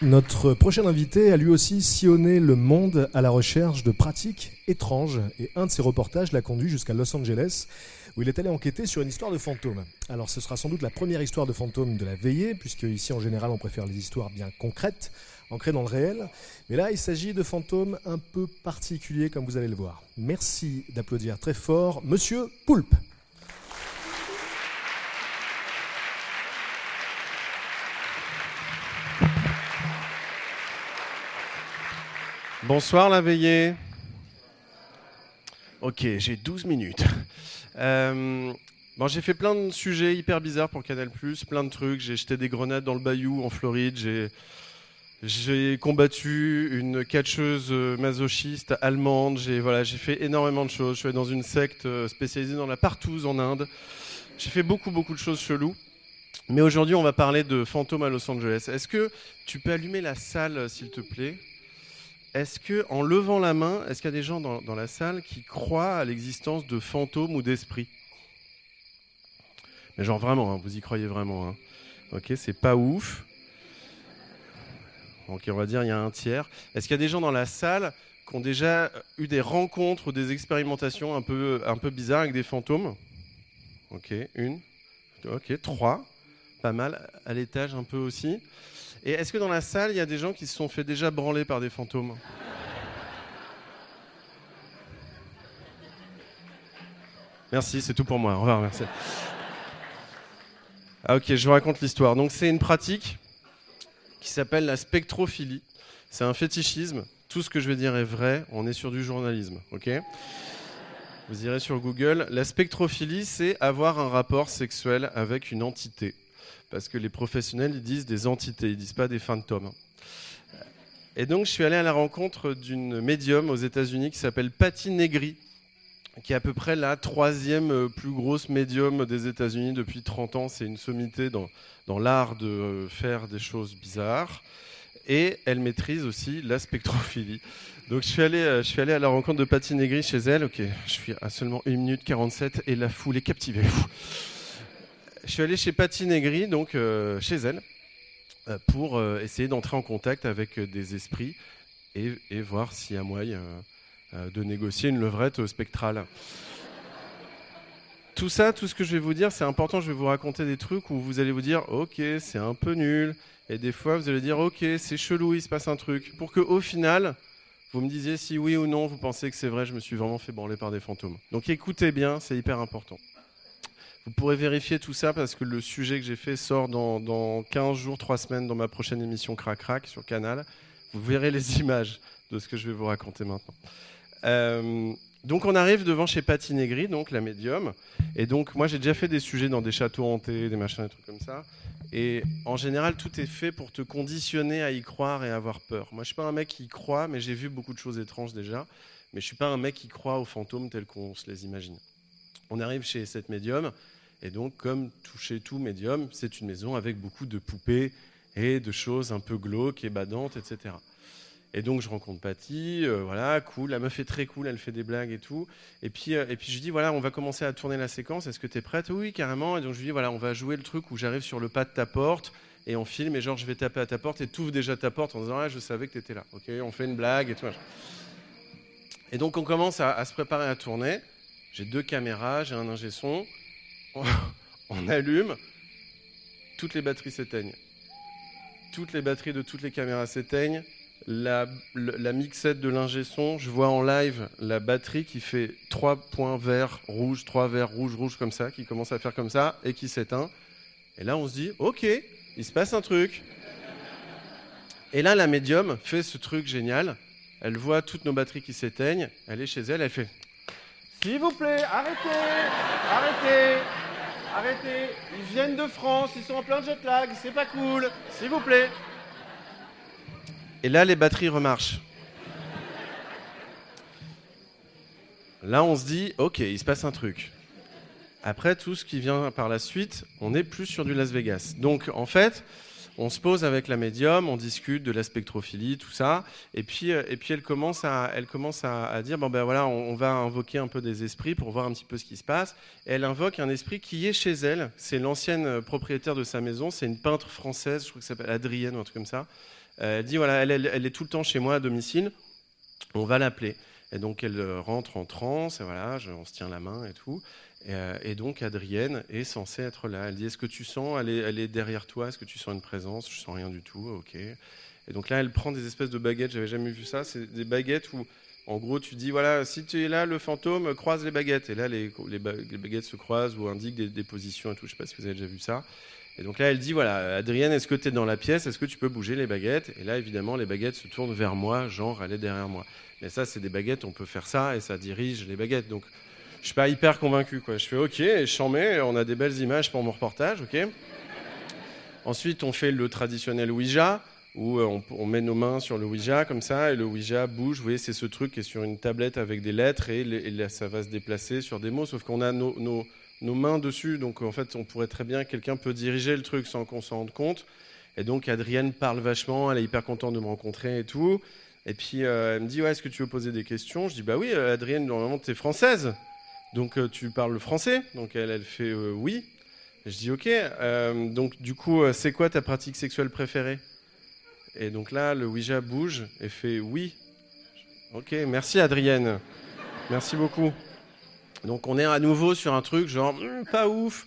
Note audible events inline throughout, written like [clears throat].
Notre prochain invité a lui aussi sillonné le monde à la recherche de pratiques étranges et un de ses reportages l'a conduit jusqu'à Los Angeles où il est allé enquêter sur une histoire de fantômes. Alors ce sera sans doute la première histoire de fantômes de la veillée, puisque ici en général on préfère les histoires bien concrètes, ancrées dans le réel. Mais là il s'agit de fantômes un peu particuliers comme vous allez le voir. Merci d'applaudir très fort Monsieur Poulpe. Bonsoir la veillée. Ok, j'ai 12 minutes. Euh, bon, j'ai fait plein de sujets hyper bizarres pour Canal+, plein de trucs. J'ai jeté des grenades dans le bayou en Floride. J'ai combattu une catcheuse masochiste allemande. J'ai voilà, fait énormément de choses. Je suis dans une secte euh, spécialisée dans la partouze en Inde. J'ai fait beaucoup beaucoup de choses cheloues. Mais aujourd'hui, on va parler de fantômes à Los Angeles. Est-ce que tu peux allumer la salle, s'il te plaît? Est-ce que, en levant la main, est-ce qu'il y a des gens dans, la salle qui croient à l'existence de fantômes ou d'esprits? Mais genre vraiment, hein, vous y croyez vraiment. Hein. Ok, c'est pas ouf. Ok, on va dire il y a un tiers. Est-ce qu'il y a des gens dans la salle qui ont déjà eu des rencontres ou des expérimentations un peu, un peu bizarres avec des fantômes? Ok, une. Ok, trois. Pas mal. À l'étage un peu aussi. Et est-ce que dans la salle, il y a des gens qui se sont fait déjà branler par des fantômes Merci, c'est tout pour moi. Au revoir, merci. Ah ok, je vous raconte l'histoire. Donc c'est une pratique qui s'appelle la spectrophilie. C'est un fétichisme. Tout ce que je vais dire est vrai. On est sur du journalisme, ok Vous irez sur Google. La spectrophilie, c'est avoir un rapport sexuel avec une entité parce que les professionnels ils disent des entités, ils disent pas des fantômes. Et donc je suis allé à la rencontre d'une médium aux États-Unis qui s'appelle Patty Negri, qui est à peu près la troisième euh, plus grosse médium des États-Unis depuis 30 ans. C'est une sommité dans, dans l'art de euh, faire des choses bizarres. Et elle maîtrise aussi la spectrophilie. Donc je suis allé, euh, je suis allé à la rencontre de Patty Negri chez elle. Ok, je suis à seulement 1 minute 47 et la foule est captivée je suis allé chez Patty Negri, donc euh, chez elle, euh, pour euh, essayer d'entrer en contact avec des esprits et, voir s'il y a moyen de négocier une levrette spectrale. Tout ça, tout ce que je vais vous dire, c'est important. Je vais vous raconter des trucs où vous allez vous dire, ok, c'est un peu nul, et des fois vous allez dire, ok, c'est chelou, il se passe un truc, pour que au final, vous me disiez si oui ou non vous pensez que c'est vrai, je me suis vraiment fait branler par des fantômes. Donc écoutez bien, c'est hyper important. Vous pourrez vérifier tout ça parce que le sujet que j'ai fait sort dans, 15 jours, 3 semaines dans ma prochaine émission Crac Crac sur Canal. Vous verrez les images de ce que je vais vous raconter maintenant. Euh, donc on arrive devant chez Patty Negri, donc la médium. Et donc moi j'ai déjà fait des sujets dans des châteaux hantés, des machins, des trucs comme ça. Et en général tout est fait pour te conditionner à y croire et à avoir peur. Moi je suis pas un mec qui y croit, mais j'ai vu beaucoup de choses étranges déjà. Mais je suis pas un mec qui croit aux fantômes tels qu'on se les imagine. On arrive chez cette médium et donc, comme toucher tout médium, c'est une maison avec beaucoup de poupées et de choses un peu glauques et badantes, etc. Et donc, je rencontre Patty, euh, voilà, cool, la meuf est très cool, elle fait des blagues et tout. Et puis, euh, et puis je dis, voilà, on va commencer à tourner la séquence, est-ce que tu es prête? Oui, carrément. Et donc, je lui dis, voilà, on va jouer le truc où j'arrive sur le pas de ta porte et on filme, et genre, je vais taper à ta porte et tu ouvres déjà ta porte en disant, ah, je savais que tu étais là. Ok, on fait une blague et tout. Et donc, on commence à se préparer à tourner. J'ai deux caméras, j'ai un ingé son [laughs] on allume, toutes les batteries s'éteignent. Toutes les batteries de toutes les caméras s'éteignent. La, mixette de l'ingé son, je vois en live la batterie qui fait trois points verts, rouge, trois verts, rouge, rouge comme ça, qui commence à faire comme ça et qui s'éteint. Et là, on se dit, ok, il se passe un truc. Et là, la médium fait ce truc génial. Elle voit toutes nos batteries qui s'éteignent. Elle est chez elle, elle fait S'il vous plaît, arrêtez, arrêtez, arrêtez. Ils viennent de France, ils sont en plein jet lag, c'est pas cool. S'il vous plaît. Et là, les batteries remarchent. Là, on se dit, ok, il se passe un truc. Après, tout ce qui vient par la suite, on est plus sur du Las Vegas. Donc, en fait, on se pose avec la médium, on discute de la spectrophilie, tout ça, et puis, euh, et puis elle commence à, elle commence à, dire bon ben voilà, on, va invoquer un peu des esprits pour voir un petit peu ce qui se passe. Et elle invoque un esprit qui est chez elle. C'est l'ancienne euh, propriétaire de sa maison. C'est une peintre française, je crois que s'appelle Adrienne ou un truc comme ça. Euh, elle dit voilà, elle, elle, est tout le temps chez moi à domicile. On va l'appeler. Et donc elle rentre en transe, et voilà, on se tient la main et tout. Euh, et, donc Adrienne est censée être là. Elle dit Est-ce que tu sens elle est, derrière toi Est-ce que tu sens une présence? Je sens rien du tout. Ok. Et donc là, elle prend des espèces de baguettes. J'avais jamais vu ça. C'est des baguettes où, en gros, tu dis voilà, si tu es là, le fantôme croise les baguettes. Et là, les, les, baguettes se croisent ou indiquent des, positions et tout. Je sais pas si vous avez déjà vu ça. Et donc là, elle dit voilà, Adrienne, est-ce que tu es dans la pièce? Est-ce que tu peux bouger les baguettes? Et là, évidemment, les baguettes se tournent vers moi, genre elle est derrière moi. Mais ça, c'est des baguettes. On peut faire ça et ça dirige les baguettes. Donc je suis pas hyper convaincu. Quoi. Je fais OK, mets, on a des belles images pour mon reportage. ok Ensuite, on fait le traditionnel Ouija, où euh, on, met nos mains sur le Ouija comme ça, et le Ouija bouge. Vous voyez, c'est ce truc qui est sur une tablette avec des lettres, et, là, ça va se déplacer sur des mots, sauf qu'on a nos, nos, mains dessus. Donc, en fait, on pourrait très bien, quelqu'un peut diriger le truc sans qu'on s'en rende compte. Et donc, Adrienne parle vachement, elle est hyper contente de me rencontrer et tout. Et puis, euh, elle me dit, ouais, est-ce que tu veux poser des questions? Je dis, bah oui, euh, Adrienne, normalement, tu es française. Donc euh, tu parles français Donc elle, elle fait euh, oui. Je dis ok. Euh, donc du coup, c'est quoi ta pratique sexuelle préférée? Et donc là, le Ouija bouge et fait oui. Ok, merci Adrienne. Merci beaucoup. Donc on est à nouveau sur un truc genre hmm, pas ouf.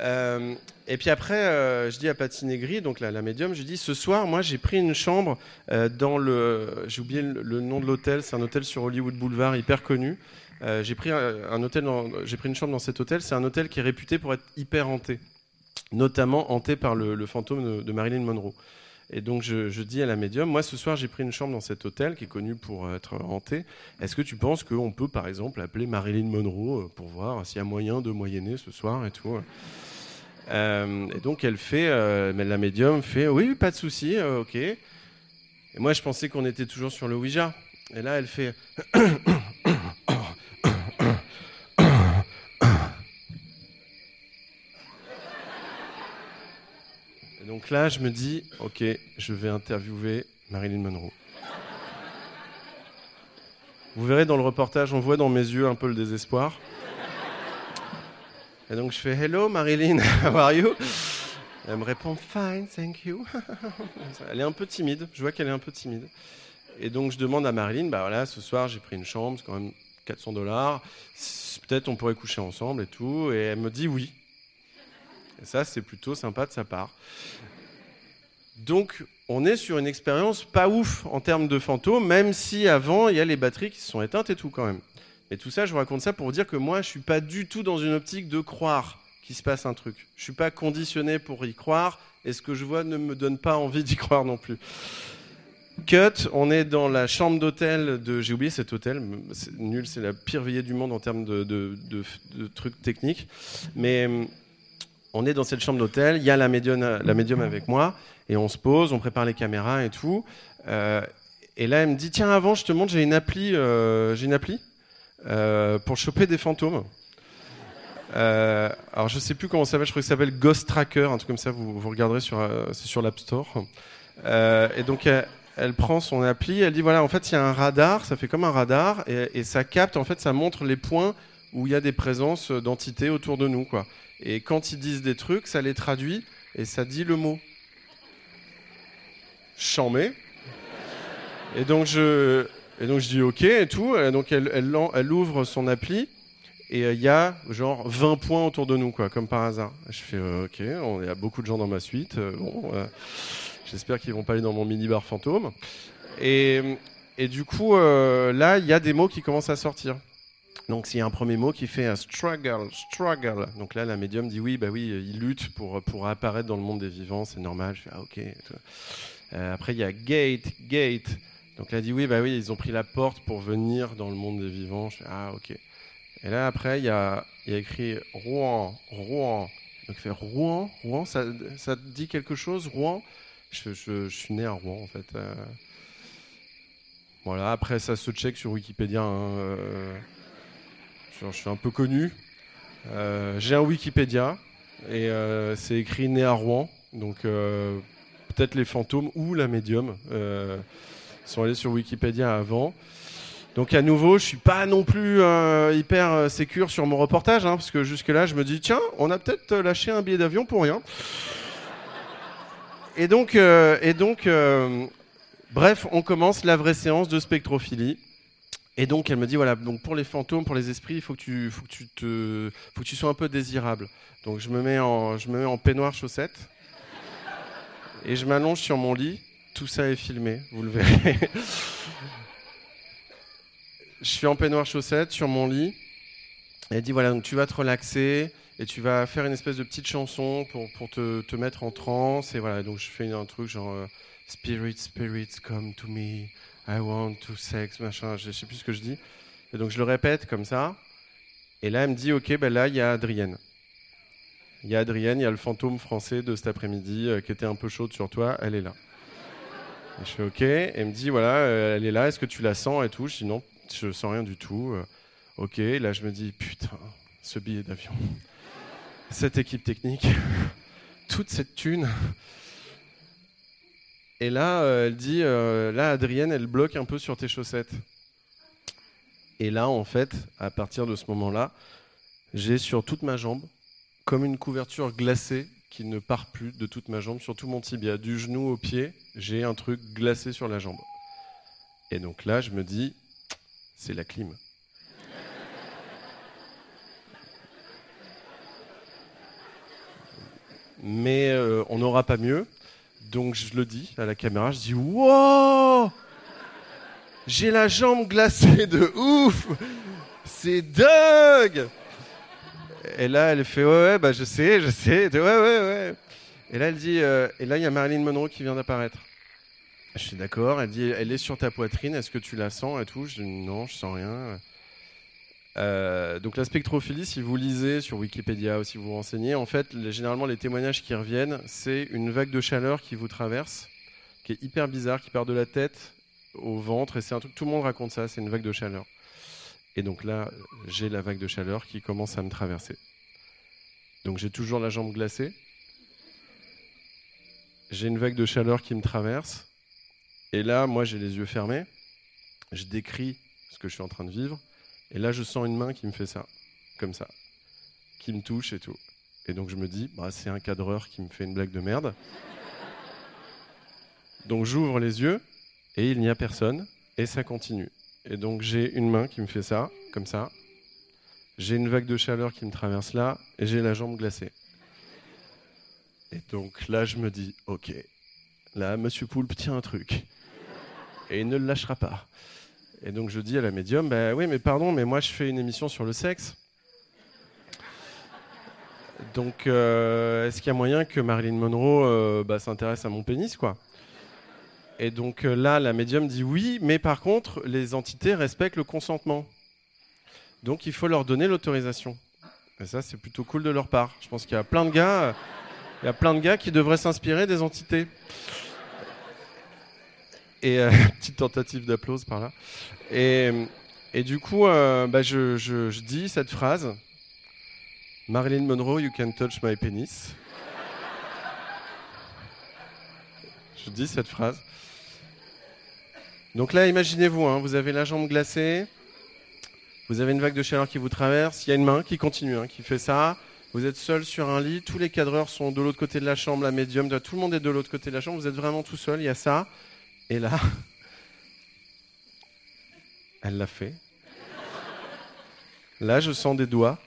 et puis après, je dis à Patinegri, donc la, la médium, je dis ce soir, moi j'ai pris une chambre dans le, j'ai oublié le nom de l'hôtel, c'est un hôtel sur Hollywood Boulevard hyper connu. Euh, j'ai pris une chambre dans cet hôtel. C'est un hôtel qui est réputé pour être hyper hanté, notamment hanté par le, fantôme de, Marilyn Monroe. Et donc je, dis à la médium, moi ce soir j'ai pris une chambre dans cet hôtel qui est connu pour être hanté. Est-ce que tu penses qu'on peut par exemple appeler Marilyn Monroe euh, pour voir s'il y a moyen de moyenner ce soir et tout euh, Et donc elle fait, mais la médium fait, oui, pas de souci, ok. Et moi je pensais qu'on était toujours sur le Ouija. Et là elle fait, [clears throat] là, je me dis, ok, je vais interviewer Marilyn Monroe. Vous verrez dans le reportage, on voit dans mes yeux un peu le désespoir. Et donc je fais Hello Marilyn, [laughs] how are you? Elle me répond Fine, thank you. [laughs] Elle est un peu timide, je vois qu'elle est un peu timide. Et donc je demande à Marilyn, bah voilà, ce soir j'ai pris une chambre, c'est quand même 400 dollars, peut-être on pourrait coucher ensemble et tout. Et elle me dit oui. Et ça, c'est plutôt sympa de sa part. Donc, on est sur une expérience pas ouf en termes de fantômes, même si avant, il y a les batteries qui se sont éteintes et tout quand même. Mais tout ça, je vous raconte ça pour vous dire que moi, je suis pas du tout dans une optique de croire qu'il se passe un truc. Je suis pas conditionné pour y croire, et ce que je vois ne me donne pas envie d'y croire non plus. Cut, on est dans la chambre d'hôtel de. J'ai oublié cet hôtel, nul, c'est la pire veillée du monde en termes de, de trucs techniques. Mais on est dans cette chambre d'hôtel, il y a la médium, avec moi, et on se pose, on prépare les caméras et tout. Euh, et là, elle me dit Tiens, avant, je te montre, j'ai une appli, euh, j'ai une appli euh, pour choper des fantômes. alors, je sais plus comment ça s'appelle, je crois que ça s'appelle Ghost Tracker, un truc comme ça, vous, vous regarderez sur, c'est sur l'App Store. et donc, elle, prend son appli, elle dit Voilà, en fait, il y a un radar, ça fait comme un radar, et, et ça capte, en fait, ça montre les points où il y a des présences d'entités autour de nous, quoi. Et quand ils disent des trucs, ça les traduit et ça dit le mot. Chamé. Et donc je, et donc je dis OK et tout. Et donc elle, elle, ouvre son appli et euh, il y a genre 20 points autour de nous, quoi, comme par hasard. Je fais euh, OK, il y a beaucoup de gens dans ma suite. Euh, bon, j'espère qu'ils vont pas aller dans mon mini-bar fantôme. Et, et du coup, là, il y a des mots qui commencent à sortir. Donc s'il y a un premier mot qui fait un struggle, struggle. Donc là, la médium dit oui, bah oui, il lutte pour, pour apparaître dans le monde des vivants, c'est normal. Je fais ah ok. Euh, après il y a gate, gate. Donc là, elle dit oui, bah oui, ils ont pris la porte pour venir dans le monde des vivants. Je fais ah ok. Et là, après, il y a, a écrit Rouen, Rouen. Donc, fait Rouen, Rouen, ça, ça dit quelque chose, Rouen? Je, je- je suis né à Rouen, en fait. euh. Voilà, après, ça se check sur Wikipédia. hein, euh, je, suis un peu connu. Euh, J'ai un Wikipédia et euh, c'est écrit né à Rouen. Donc, euh, peut-être les fantômes ou la médium sont allés sur Wikipédia avant. Donc à nouveau, je suis pas non plus hyper sécure sur mon reportage, hein, parce que jusque-là, je me dis tiens, on a peut-être lâché un billet d'avion pour rien. Et donc, et donc, bref, on commence la vraie séance de spectrophilie. Et donc, elle me dit voilà, donc pour les fantômes, pour les esprits, il faut que tu, faut que tu te, faut que tu sois un peu désirable. Donc je me mets en, je me mets en peignoir chaussette et je m'allonge sur mon lit. Tout ça est filmé, vous le verrez. [laughs] je suis en peignoir chaussette sur mon lit. Et elle dit voilà, donc tu vas te relaxer et tu vas faire une espèce de petite chanson pour, pour te, te mettre en transe. Et voilà, donc je fais un truc genre euh, Spirit, spirits, come to me. I want to sex, machin. Je sais plus ce que je dis. Et donc je le répète comme ça. Et là, elle me dit ok, ben là, il y a Adrienne. Il y a Adrienne, il y a le fantôme français de cet après-midi euh, qui était un peu chaude sur toi, elle est là. Et je fais ok, et elle me dit voilà, euh, elle est là, est-ce que tu la sens et tout? Je dis non, je sens rien du tout. Euh, ok, là je me dis putain, ce billet d'avion, cette équipe technique, [laughs] toute cette thune. Et là, euh, elle dit euh, là, Adrienne, elle bloque un peu sur tes chaussettes. Et là, en fait, à partir de ce moment-là, j'ai sur toute ma jambe comme une couverture glacée qui ne part plus de toute ma jambe, sur tout mon tibia, du genou au pied, j'ai un truc glacé sur la jambe. Et donc là, je me dis, c'est la clim. Mais euh, on n'aura pas mieux. Donc je le dis à la caméra, je dis, wow J'ai la jambe glacée de ouf C'est dingue et là, elle fait ouais, ouais, bah je sais, je sais. Ouais, ouais, ouais. Et là, elle dit, euh, et là, il y a Marilyn Monroe qui vient d'apparaître. Je suis d'accord. Elle dit, elle est sur ta poitrine. Est-ce que tu la sens et tout? Je dis non, je sens rien. Euh, donc la spectrophilie, si vous lisez sur Wikipédia ou si vous vous renseignez, en fait, généralement les témoignages qui reviennent, c'est une vague de chaleur qui vous traverse, qui est hyper bizarre, qui part de la tête au ventre, et c'est un truc tout le monde raconte ça. C'est une vague de chaleur. Et donc là, j'ai la vague de chaleur qui commence à me traverser. Donc j'ai toujours la jambe glacée. J'ai une vague de chaleur qui me traverse. Et là, moi, j'ai les yeux fermés. Je décris ce que je suis en train de vivre. Et là, je sens une main qui me fait ça, comme ça, qui me touche et tout. Et donc je me dis, bah, c'est un cadreur qui me fait une blague de merde. Donc j'ouvre les yeux et il n'y a personne. Et ça continue. Et donc j'ai une main qui me fait ça, comme ça. J'ai une vague de chaleur qui me traverse là, et j'ai la jambe glacée. Et donc là, je me dis, ok, là, Monsieur Poulpe tient un truc. Et il ne le lâchera pas. Et donc je dis à la médium, bah oui, mais pardon, mais moi je fais une émission sur le sexe. Donc euh, est-ce qu'il y a moyen que Marilyn Monroe euh, bah, s'intéresse à mon pénis, quoi? Et donc euh, là, la médium dit oui, mais par contre, les entités respectent le consentement. Donc il faut leur donner l'autorisation. Et ça, c'est plutôt cool de leur part. Je pense qu'il y a plein de gars, il y a plein de gars qui devraient s'inspirer des entités. Et euh, [laughs] petite tentative d'applause par là. Et, et du coup, euh, bah, je, je- dis cette phrase Marilyn Monroe, you can touch my penis. Je dis cette phrase. Donc là, imaginez-vous, hein, vous avez la jambe glacée, vous avez une vague de chaleur qui vous traverse, il y a une main qui continue, hein, qui fait ça. Vous êtes seul sur un lit, tous les cadreurs sont de l'autre côté de la chambre, la médium, tout le monde est de l'autre côté de la chambre, vous êtes vraiment tout seul, il y a ça. Et là, [laughs] elle l'a fait. Là, je sens des doigts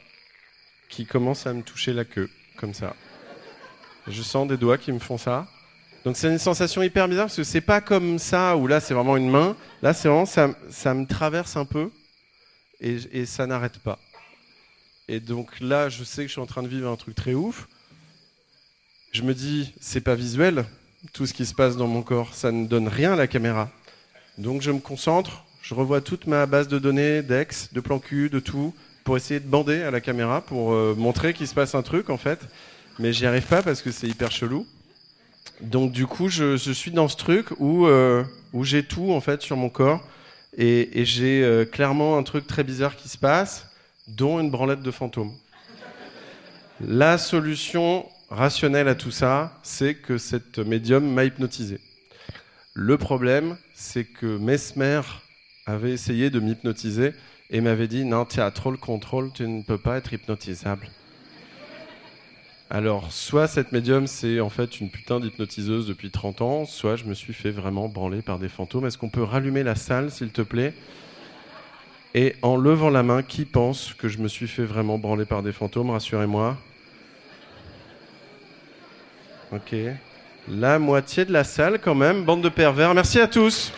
qui commencent à me toucher la queue, comme ça. Je sens des doigts qui me font ça. Donc c'est une sensation hyper bizarre parce que c'est pas comme ça où là c'est vraiment une main. Là c'est vraiment ça, ça me traverse un peu et, et ça n'arrête pas. Et donc là je sais que je suis en train de vivre un truc très ouf. Je me dis c'est pas visuel tout ce qui se passe dans mon corps, ça ne donne rien à la caméra. Donc je me concentre, je revois toute ma base de données d'ex, de plan cul, de tout pour essayer de bander à la caméra, pour euh, montrer qu'il se passe un truc en fait. Mais j'y arrive pas parce que c'est hyper chelou. Donc du coup, je, suis dans ce truc où, euh, où j'ai tout en fait sur mon corps et, j'ai euh, clairement un truc très bizarre qui se passe, dont une branlette de fantôme. La solution rationnelle à tout ça, c'est que cette médium m'a hypnotisé. Le problème, c'est que Mesmer avait essayé de m'hypnotiser et m'avait dit non, tu as trop le contrôle, tu ne peux pas être hypnotisable. Alors, soit cette médium, c'est en fait une putain d'hypnotiseuse depuis 30 ans, soit je me suis fait vraiment branler par des fantômes. Est-ce qu'on peut rallumer la salle, s'il te plaît? Et en levant la main, qui pense que je me suis fait vraiment branler par des fantômes Rassurez-moi. Ok. La moitié de la salle, quand même. Bande de pervers. Merci à tous.